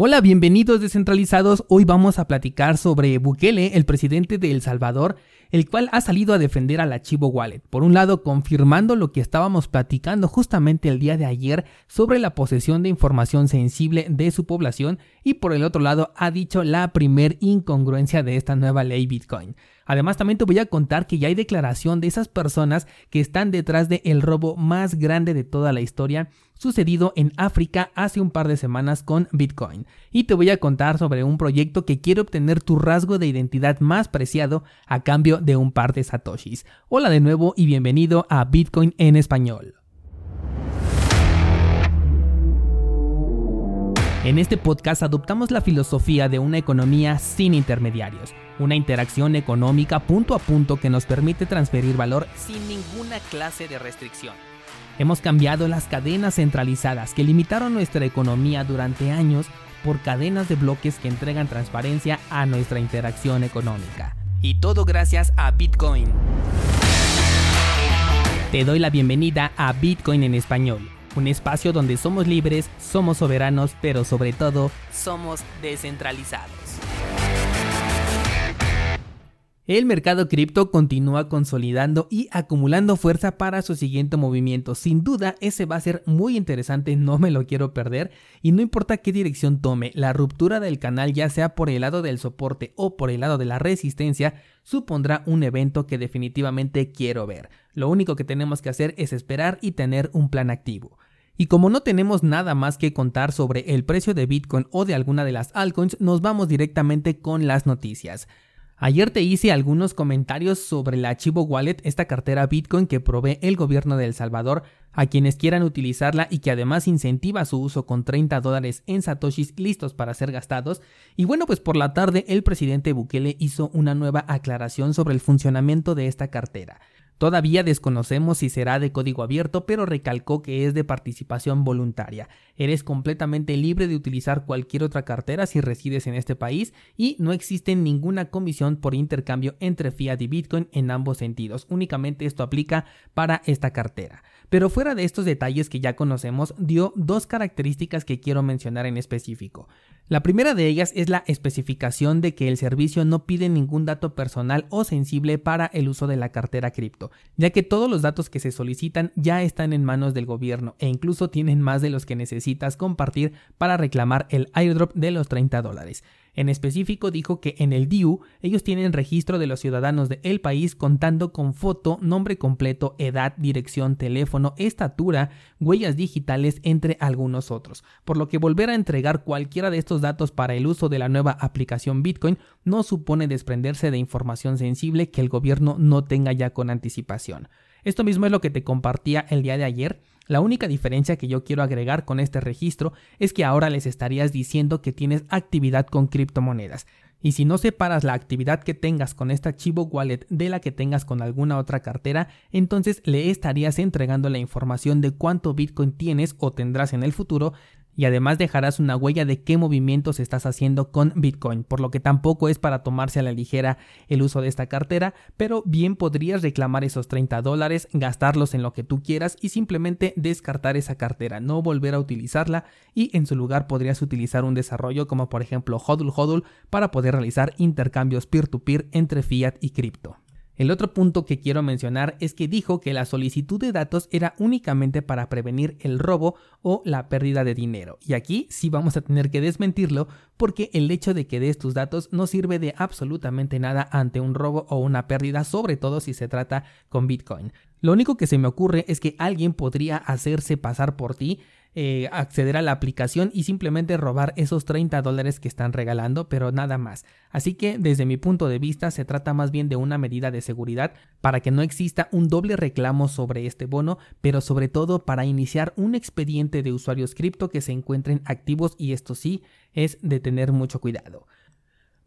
Hola, bienvenidos descentralizados. Hoy vamos a platicar sobre Bukele, el presidente de El Salvador, el cual ha salido a defender al archivo Wallet. Por un lado, confirmando lo que estábamos platicando justamente el día de ayer sobre la posesión de información sensible de su población y por el otro lado ha dicho la primer incongruencia de esta nueva ley Bitcoin. Además, también te voy a contar que ya hay declaración de esas personas que están detrás del robo más grande de toda la historia sucedido en África hace un par de semanas con Bitcoin. Y te voy a contar sobre un proyecto que quiere obtener tu rasgo de identidad más preciado a cambio de un par de satoshis. Hola de nuevo y bienvenido a Bitcoin en español. En este podcast adoptamos la filosofía de una economía sin intermediarios, una interacción económica punto a punto que nos permite transferir valor sin ninguna clase de restricción. Hemos cambiado las cadenas centralizadas que limitaron nuestra economía durante años por cadenas de bloques que entregan transparencia a nuestra interacción económica. Y todo gracias a Bitcoin. Te doy la bienvenida a Bitcoin en español, un espacio donde somos libres, somos soberanos, pero sobre todo somos descentralizados. El mercado cripto continúa consolidando y acumulando fuerza para su siguiente movimiento. Sin duda, ese va a ser muy interesante, no me lo quiero perder. Y no importa qué dirección tome, la ruptura del canal, ya sea por el lado del soporte o por el lado de la resistencia, supondrá un evento que definitivamente quiero ver. Lo único que tenemos que hacer es esperar y tener un plan activo. Y como no tenemos nada más que contar sobre el precio de Bitcoin o de alguna de las altcoins, nos vamos directamente con las noticias. Ayer te hice algunos comentarios sobre el archivo Wallet, esta cartera Bitcoin que provee el gobierno de El Salvador a quienes quieran utilizarla y que además incentiva su uso con 30 dólares en satoshis listos para ser gastados. Y bueno, pues por la tarde el presidente Bukele hizo una nueva aclaración sobre el funcionamiento de esta cartera. Todavía desconocemos si será de código abierto, pero recalcó que es de participación voluntaria. Eres completamente libre de utilizar cualquier otra cartera si resides en este país y no existe ninguna comisión por intercambio entre fiat y Bitcoin en ambos sentidos. Únicamente esto aplica para esta cartera. Pero fuera de estos detalles que ya conocemos, dio dos características que quiero mencionar en específico. La primera de ellas es la especificación de que el servicio no pide ningún dato personal o sensible para el uso de la cartera cripto, ya que todos los datos que se solicitan ya están en manos del gobierno e incluso tienen más de los que necesitas compartir para reclamar el airdrop de los 30 dólares. En específico dijo que en el DIU ellos tienen registro de los ciudadanos del país contando con foto, nombre completo, edad, dirección, teléfono, estatura, huellas digitales, entre algunos otros. Por lo que volver a entregar cualquiera de estos datos para el uso de la nueva aplicación Bitcoin no supone desprenderse de información sensible que el gobierno no tenga ya con anticipación. Esto mismo es lo que te compartía el día de ayer. La única diferencia que yo quiero agregar con este registro es que ahora les estarías diciendo que tienes actividad con criptomonedas. Y si no separas la actividad que tengas con esta Chivo Wallet de la que tengas con alguna otra cartera, entonces le estarías entregando la información de cuánto Bitcoin tienes o tendrás en el futuro y además dejarás una huella de qué movimientos estás haciendo con Bitcoin, por lo que tampoco es para tomarse a la ligera el uso de esta cartera, pero bien podrías reclamar esos 30 dólares, gastarlos en lo que tú quieras y simplemente descartar esa cartera, no volver a utilizarla y en su lugar podrías utilizar un desarrollo como por ejemplo HODL HODL para poder realizar intercambios peer-to-peer -peer entre fiat y cripto. El otro punto que quiero mencionar es que dijo que la solicitud de datos era únicamente para prevenir el robo o la pérdida de dinero. Y aquí sí vamos a tener que desmentirlo porque el hecho de que des tus datos no sirve de absolutamente nada ante un robo o una pérdida, sobre todo si se trata con Bitcoin. Lo único que se me ocurre es que alguien podría hacerse pasar por ti eh, acceder a la aplicación y simplemente robar esos 30 dólares que están regalando, pero nada más. Así que desde mi punto de vista se trata más bien de una medida de seguridad para que no exista un doble reclamo sobre este bono, pero sobre todo para iniciar un expediente de usuarios cripto que se encuentren activos y esto sí es de tener mucho cuidado.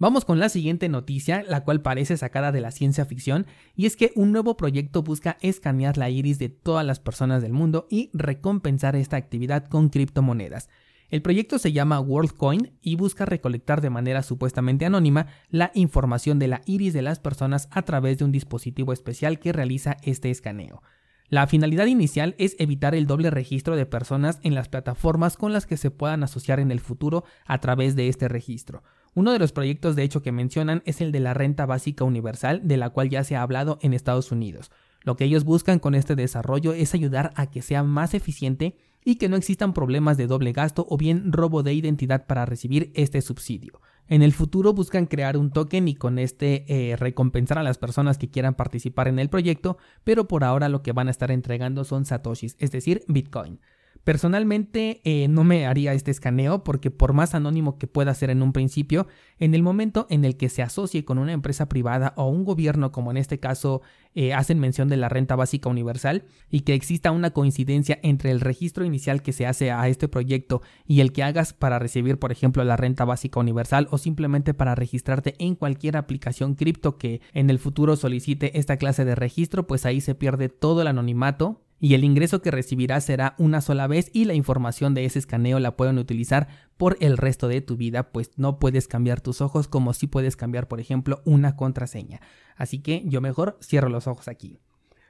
Vamos con la siguiente noticia, la cual parece sacada de la ciencia ficción, y es que un nuevo proyecto busca escanear la iris de todas las personas del mundo y recompensar esta actividad con criptomonedas. El proyecto se llama WorldCoin y busca recolectar de manera supuestamente anónima la información de la iris de las personas a través de un dispositivo especial que realiza este escaneo. La finalidad inicial es evitar el doble registro de personas en las plataformas con las que se puedan asociar en el futuro a través de este registro. Uno de los proyectos de hecho que mencionan es el de la renta básica universal, de la cual ya se ha hablado en Estados Unidos. Lo que ellos buscan con este desarrollo es ayudar a que sea más eficiente y que no existan problemas de doble gasto o bien robo de identidad para recibir este subsidio. En el futuro buscan crear un token y con este eh, recompensar a las personas que quieran participar en el proyecto, pero por ahora lo que van a estar entregando son satoshis, es decir, Bitcoin. Personalmente eh, no me haría este escaneo porque por más anónimo que pueda ser en un principio, en el momento en el que se asocie con una empresa privada o un gobierno como en este caso eh, hacen mención de la renta básica universal y que exista una coincidencia entre el registro inicial que se hace a este proyecto y el que hagas para recibir por ejemplo la renta básica universal o simplemente para registrarte en cualquier aplicación cripto que en el futuro solicite esta clase de registro pues ahí se pierde todo el anonimato y el ingreso que recibirás será una sola vez y la información de ese escaneo la pueden utilizar por el resto de tu vida, pues no puedes cambiar tus ojos como si puedes cambiar, por ejemplo, una contraseña. Así que yo mejor cierro los ojos aquí.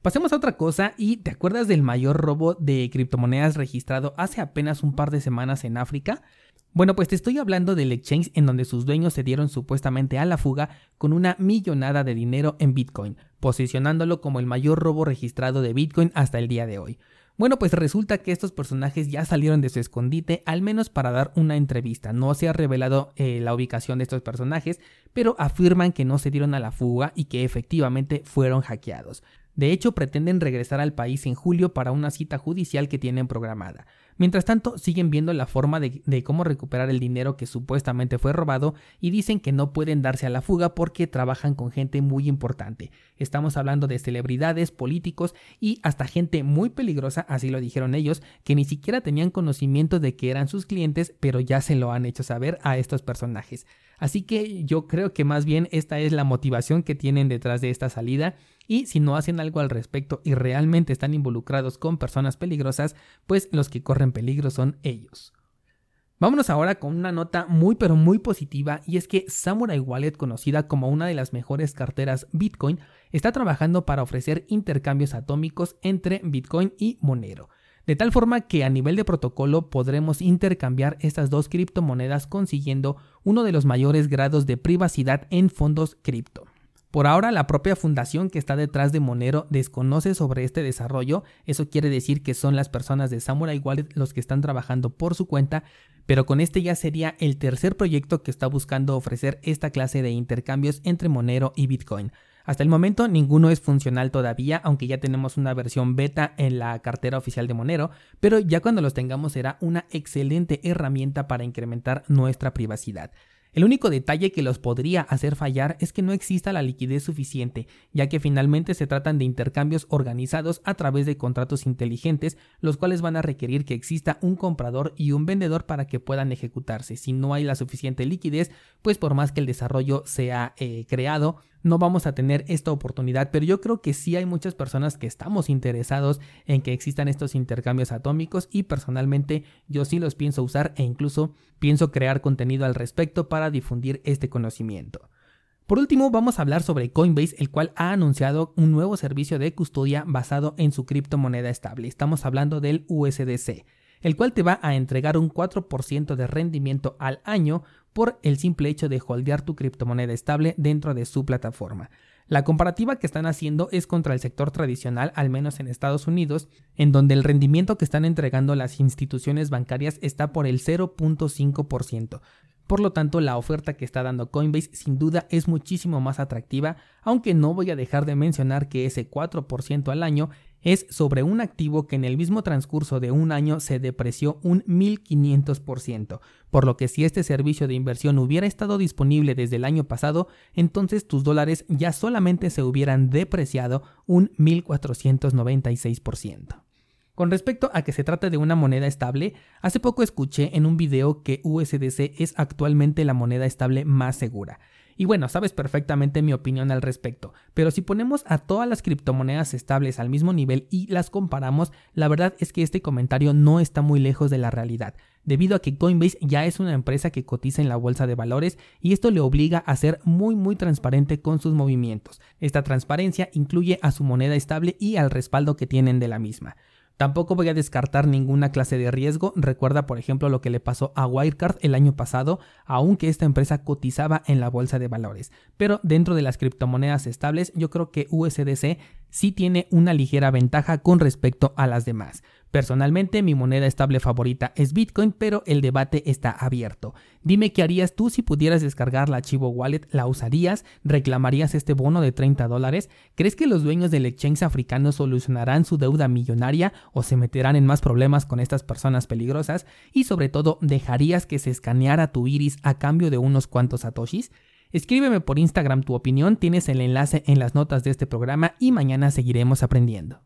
Pasemos a otra cosa y ¿te acuerdas del mayor robo de criptomonedas registrado hace apenas un par de semanas en África? Bueno, pues te estoy hablando del exchange en donde sus dueños se dieron supuestamente a la fuga con una millonada de dinero en Bitcoin, posicionándolo como el mayor robo registrado de Bitcoin hasta el día de hoy. Bueno, pues resulta que estos personajes ya salieron de su escondite, al menos para dar una entrevista. No se ha revelado eh, la ubicación de estos personajes, pero afirman que no se dieron a la fuga y que efectivamente fueron hackeados. De hecho, pretenden regresar al país en julio para una cita judicial que tienen programada. Mientras tanto, siguen viendo la forma de, cómo recuperar el dinero que supuestamente fue robado y dicen que no pueden darse a la fuga porque trabajan con gente muy importante. Estamos hablando de celebridades, políticos y hasta gente muy peligrosa, así lo dijeron ellos, que ni siquiera tenían conocimiento de que eran sus clientes, pero ya se lo han hecho saber a estos personajes. Así que yo creo que más bien esta es la motivación que tienen detrás de esta salida y si no hacen algo al respecto y realmente están involucrados con personas peligrosas, pues los que corren peligro son ellos. Vámonos ahora con una nota muy pero muy positiva y es que Samurai Wallet, conocida como una de las mejores carteras Bitcoin, está trabajando para ofrecer intercambios atómicos entre Bitcoin y Monero de tal forma que a nivel de protocolo podremos intercambiar estas dos criptomonedas consiguiendo uno de los mayores grados de privacidad en fondos cripto. Por ahora, la propia fundación que está detrás de Monero desconoce sobre este desarrollo, eso quiere decir que son las personas de Samurai Wallet los que están trabajando por su cuenta, pero con este ya sería el tercer proyecto que está buscando ofrecer esta clase de intercambios entre Monero y Bitcoin. Hasta el momento ninguno es funcional todavía, aunque ya tenemos una versión beta en la cartera oficial de Monero, pero ya cuando los tengamos será una excelente herramienta para incrementar nuestra privacidad. El único detalle que los podría hacer fallar es que no exista la liquidez suficiente, ya que finalmente se tratan de intercambios organizados a través de contratos inteligentes, los cuales van a requerir que exista un comprador y un vendedor para que puedan ejecutarse. Si no hay la suficiente liquidez, pues por más que el desarrollo sea eh, creado, no vamos a tener esta oportunidad, pero yo creo que sí hay muchas personas que estamos interesados en que existan estos intercambios atómicos y personalmente yo sí los pienso usar e incluso pienso crear contenido al respecto para difundir este conocimiento. Por último, vamos a hablar sobre Coinbase, el cual ha anunciado un nuevo servicio de custodia basado en su criptomoneda estable. Estamos hablando del USDC, el cual te va a entregar un 4% de rendimiento al año por el simple hecho de holdear tu criptomoneda estable dentro de su plataforma. La comparativa que están haciendo es contra el sector tradicional, al menos en Estados Unidos, en donde el rendimiento que están entregando las instituciones bancarias está por el 0.5%. Por lo tanto, la oferta que está dando Coinbase sin duda es muchísimo más atractiva, aunque no voy a dejar de mencionar que ese 4% al año es sobre un activo que en el mismo transcurso de un año se depreció un 1500%, por lo que si este servicio de inversión hubiera estado disponible desde el año pasado, entonces tus dólares ya solamente se hubieran depreciado un 1496%. Con respecto a que se trata de una moneda estable, hace poco escuché en un video que USDC es actualmente la moneda estable más segura. Y bueno, sabes perfectamente mi opinión al respecto, pero si ponemos a todas las criptomonedas estables al mismo nivel y las comparamos, la verdad es que este comentario no está muy lejos de la realidad, debido a que Coinbase ya es una empresa que cotiza en la bolsa de valores y esto le obliga a ser muy muy transparente con sus movimientos. Esta transparencia incluye a su moneda estable y al respaldo que tienen de la misma. Tampoco voy a descartar ninguna clase de riesgo. Recuerda, por ejemplo, lo que le pasó a Wirecard el año pasado, aunque esta empresa cotizaba en la bolsa de valores. Pero dentro de las criptomonedas estables, yo creo que USDC sí tiene una ligera ventaja con respecto a las demás. Personalmente mi moneda estable favorita es Bitcoin, pero el debate está abierto. Dime qué harías tú si pudieras descargar la Chivo Wallet, ¿la usarías? ¿Reclamarías este bono de 30 dólares? ¿Crees que los dueños del exchange africano solucionarán su deuda millonaria o se meterán en más problemas con estas personas peligrosas? Y sobre todo, ¿dejarías que se escaneara tu iris a cambio de unos cuantos satoshis? Escríbeme por Instagram tu opinión, tienes el enlace en las notas de este programa y mañana seguiremos aprendiendo.